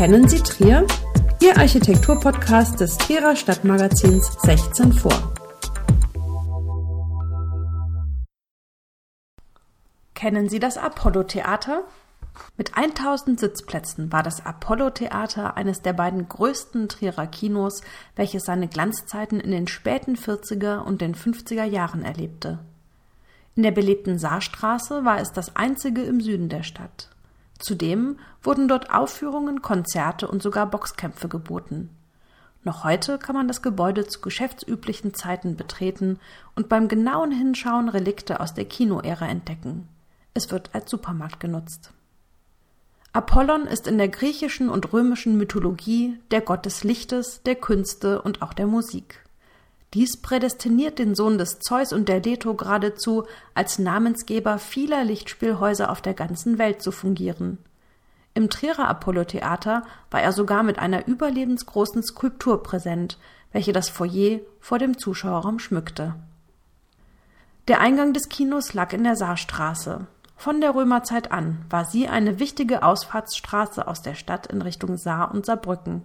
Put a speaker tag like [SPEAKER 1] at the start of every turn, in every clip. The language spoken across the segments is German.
[SPEAKER 1] Kennen Sie Trier? Ihr Architekturpodcast des Trierer Stadtmagazins 16 vor. Kennen Sie das Apollo-Theater? Mit 1000 Sitzplätzen war das Apollo-Theater eines der beiden größten Trierer Kinos, welches seine Glanzzeiten in den späten 40er und den 50er Jahren erlebte. In der belebten Saarstraße war es das einzige im Süden der Stadt. Zudem wurden dort Aufführungen, Konzerte und sogar Boxkämpfe geboten. Noch heute kann man das Gebäude zu geschäftsüblichen Zeiten betreten und beim genauen Hinschauen Relikte aus der Kinoära entdecken. Es wird als Supermarkt genutzt. Apollon ist in der griechischen und römischen Mythologie der Gott des Lichtes, der Künste und auch der Musik. Dies prädestiniert den Sohn des Zeus und der Leto geradezu, als Namensgeber vieler Lichtspielhäuser auf der ganzen Welt zu fungieren. Im Trierer Apollo-Theater war er sogar mit einer überlebensgroßen Skulptur präsent, welche das Foyer vor dem Zuschauerraum schmückte. Der Eingang des Kinos lag in der Saarstraße. Von der Römerzeit an war sie eine wichtige Ausfahrtsstraße aus der Stadt in Richtung Saar und Saarbrücken.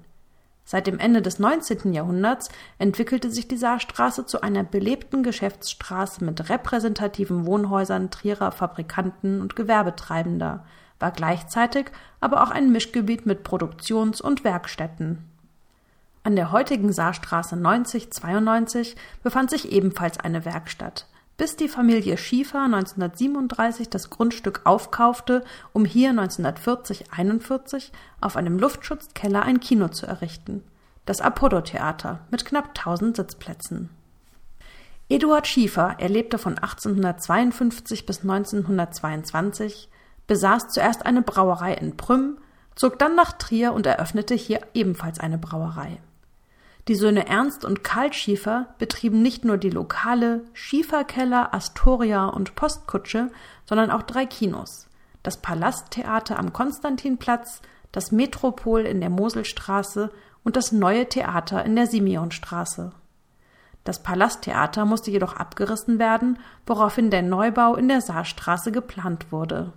[SPEAKER 1] Seit dem Ende des 19. Jahrhunderts entwickelte sich die Saarstraße zu einer belebten Geschäftsstraße mit repräsentativen Wohnhäusern Trierer Fabrikanten und Gewerbetreibender, war gleichzeitig aber auch ein Mischgebiet mit Produktions- und Werkstätten. An der heutigen Saarstraße 9092 befand sich ebenfalls eine Werkstatt, bis die Familie Schiefer 1937 das Grundstück aufkaufte, um hier 1940-41 auf einem Luftschutzkeller ein Kino zu errichten, das Apollo-Theater mit knapp 1000 Sitzplätzen. Eduard Schiefer erlebte von 1852 bis 1922, besaß zuerst eine Brauerei in Prüm, zog dann nach Trier und eröffnete hier ebenfalls eine Brauerei. Die Söhne Ernst und Karl Schiefer betrieben nicht nur die Lokale Schieferkeller, Astoria und Postkutsche, sondern auch drei Kinos. Das Palasttheater am Konstantinplatz, das Metropol in der Moselstraße und das Neue Theater in der Simeonstraße. Das Palasttheater musste jedoch abgerissen werden, woraufhin der Neubau in der Saarstraße geplant wurde.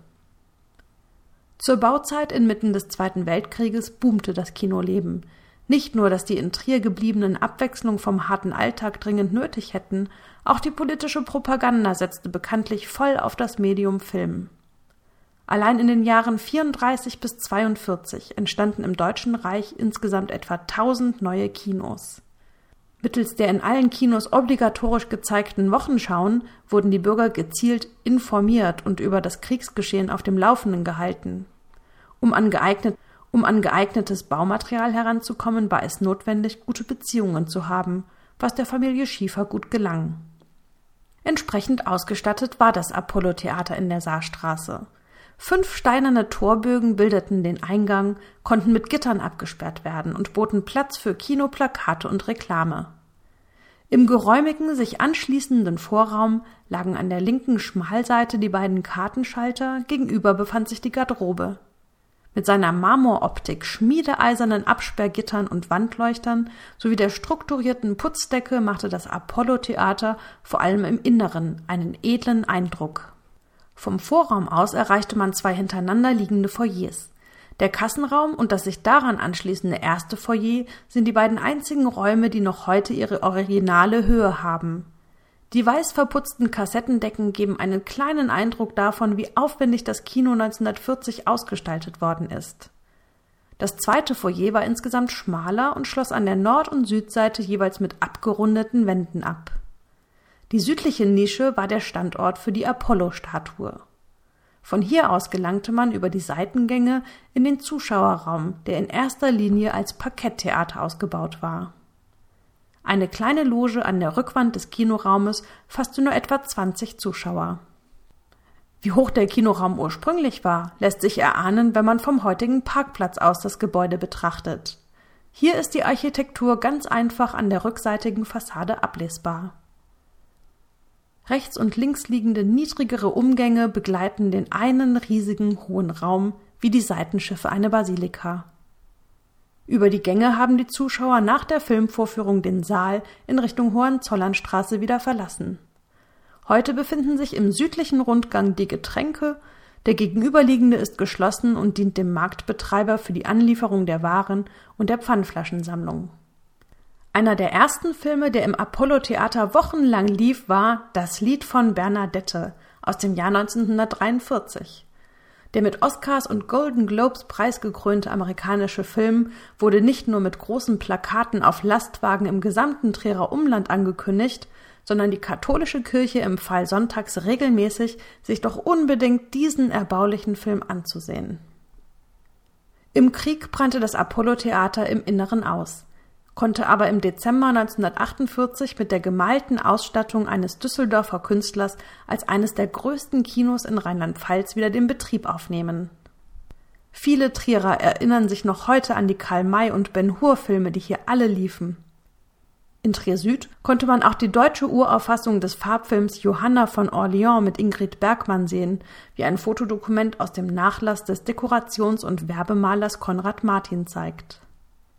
[SPEAKER 1] Zur Bauzeit inmitten des Zweiten Weltkrieges boomte das Kinoleben. Nicht nur, dass die in Trier gebliebenen Abwechslung vom harten Alltag dringend nötig hätten, auch die politische Propaganda setzte bekanntlich voll auf das Medium Film. Allein in den Jahren 34 bis 42 entstanden im Deutschen Reich insgesamt etwa 1000 neue Kinos. Mittels der in allen Kinos obligatorisch gezeigten Wochenschauen wurden die Bürger gezielt informiert und über das Kriegsgeschehen auf dem Laufenden gehalten. Um an geeignet um an geeignetes Baumaterial heranzukommen, war es notwendig, gute Beziehungen zu haben, was der Familie Schiefer gut gelang. Entsprechend ausgestattet war das Apollo-Theater in der Saarstraße. Fünf steinerne Torbögen bildeten den Eingang, konnten mit Gittern abgesperrt werden und boten Platz für Kinoplakate und Reklame. Im geräumigen, sich anschließenden Vorraum lagen an der linken Schmalseite die beiden Kartenschalter, gegenüber befand sich die Garderobe. Mit seiner Marmoroptik, schmiedeeisernen Absperrgittern und Wandleuchtern sowie der strukturierten Putzdecke machte das Apollo-Theater vor allem im Inneren einen edlen Eindruck. Vom Vorraum aus erreichte man zwei hintereinander liegende Foyers. Der Kassenraum und das sich daran anschließende erste Foyer sind die beiden einzigen Räume, die noch heute ihre originale Höhe haben. Die weiß verputzten Kassettendecken geben einen kleinen Eindruck davon, wie aufwendig das Kino 1940 ausgestaltet worden ist. Das zweite Foyer war insgesamt schmaler und schloss an der Nord- und Südseite jeweils mit abgerundeten Wänden ab. Die südliche Nische war der Standort für die Apollo-Statue. Von hier aus gelangte man über die Seitengänge in den Zuschauerraum, der in erster Linie als Parketttheater ausgebaut war. Eine kleine Loge an der Rückwand des Kinoraumes fasste nur etwa 20 Zuschauer. Wie hoch der Kinoraum ursprünglich war, lässt sich erahnen, wenn man vom heutigen Parkplatz aus das Gebäude betrachtet. Hier ist die Architektur ganz einfach an der rückseitigen Fassade ablesbar. Rechts und links liegende niedrigere Umgänge begleiten den einen riesigen hohen Raum wie die Seitenschiffe einer Basilika. Über die Gänge haben die Zuschauer nach der Filmvorführung den Saal in Richtung Hohenzollernstraße wieder verlassen. Heute befinden sich im südlichen Rundgang die Getränke, Der gegenüberliegende ist geschlossen und dient dem Marktbetreiber für die Anlieferung der Waren und der Pfandflaschensammlung. Einer der ersten Filme, der im Apollo-Theater wochenlang lief, war Das Lied von Bernadette aus dem Jahr 1943. Der mit Oscars und Golden Globes preisgekrönte amerikanische Film wurde nicht nur mit großen Plakaten auf Lastwagen im gesamten Trierer Umland angekündigt, sondern die katholische Kirche empfahl sonntags regelmäßig, sich doch unbedingt diesen erbaulichen Film anzusehen. Im Krieg brannte das Apollo-Theater im Inneren aus konnte aber im Dezember 1948 mit der gemalten Ausstattung eines Düsseldorfer Künstlers als eines der größten Kinos in Rheinland-Pfalz wieder den Betrieb aufnehmen. Viele Trierer erinnern sich noch heute an die Karl-May- und Ben-Hur-Filme, die hier alle liefen. In Trier Süd konnte man auch die deutsche Urauffassung des Farbfilms Johanna von Orleans mit Ingrid Bergmann sehen, wie ein Fotodokument aus dem Nachlass des Dekorations- und Werbemalers Konrad Martin zeigt.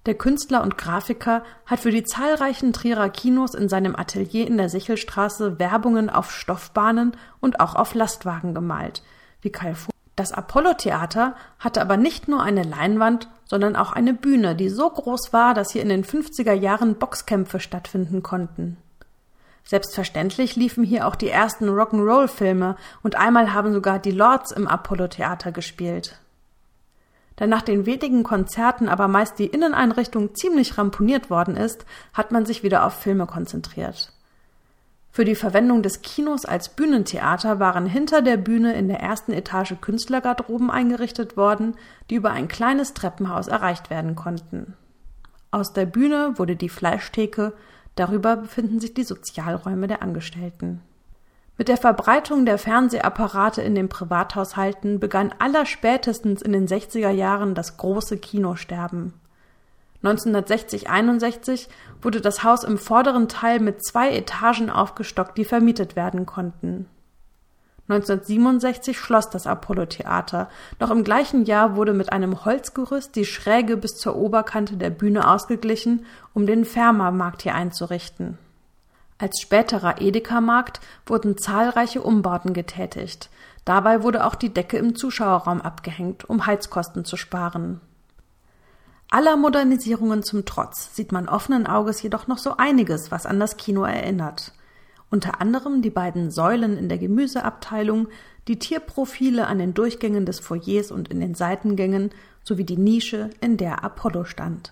[SPEAKER 1] Der Künstler und Grafiker hat für die zahlreichen Trierer Kinos in seinem Atelier in der Sichelstraße Werbungen auf Stoffbahnen und auch auf Lastwagen gemalt, wie Karl Fuhr. Das Apollo-Theater hatte aber nicht nur eine Leinwand, sondern auch eine Bühne, die so groß war, dass hier in den 50er Jahren Boxkämpfe stattfinden konnten. Selbstverständlich liefen hier auch die ersten Rock'n'Roll-Filme und einmal haben sogar die Lords im Apollo-Theater gespielt da nach den wenigen Konzerten aber meist die Inneneinrichtung ziemlich ramponiert worden ist, hat man sich wieder auf Filme konzentriert. Für die Verwendung des Kinos als Bühnentheater waren hinter der Bühne in der ersten Etage Künstlergarderoben eingerichtet worden, die über ein kleines Treppenhaus erreicht werden konnten. Aus der Bühne wurde die Fleischtheke, darüber befinden sich die Sozialräume der Angestellten. Mit der Verbreitung der Fernsehapparate in den Privathaushalten begann allerspätestens in den 60er Jahren das große Kinosterben. 1960-61 wurde das Haus im vorderen Teil mit zwei Etagen aufgestockt, die vermietet werden konnten. 1967 schloss das Apollo-Theater. Noch im gleichen Jahr wurde mit einem Holzgerüst die Schräge bis zur Oberkante der Bühne ausgeglichen, um den Ferma-Markt hier einzurichten. Als späterer Edeka-Markt wurden zahlreiche Umbauten getätigt. Dabei wurde auch die Decke im Zuschauerraum abgehängt, um Heizkosten zu sparen. Aller Modernisierungen zum Trotz sieht man offenen Auges jedoch noch so einiges, was an das Kino erinnert. Unter anderem die beiden Säulen in der Gemüseabteilung, die Tierprofile an den Durchgängen des Foyers und in den Seitengängen sowie die Nische, in der Apollo stand.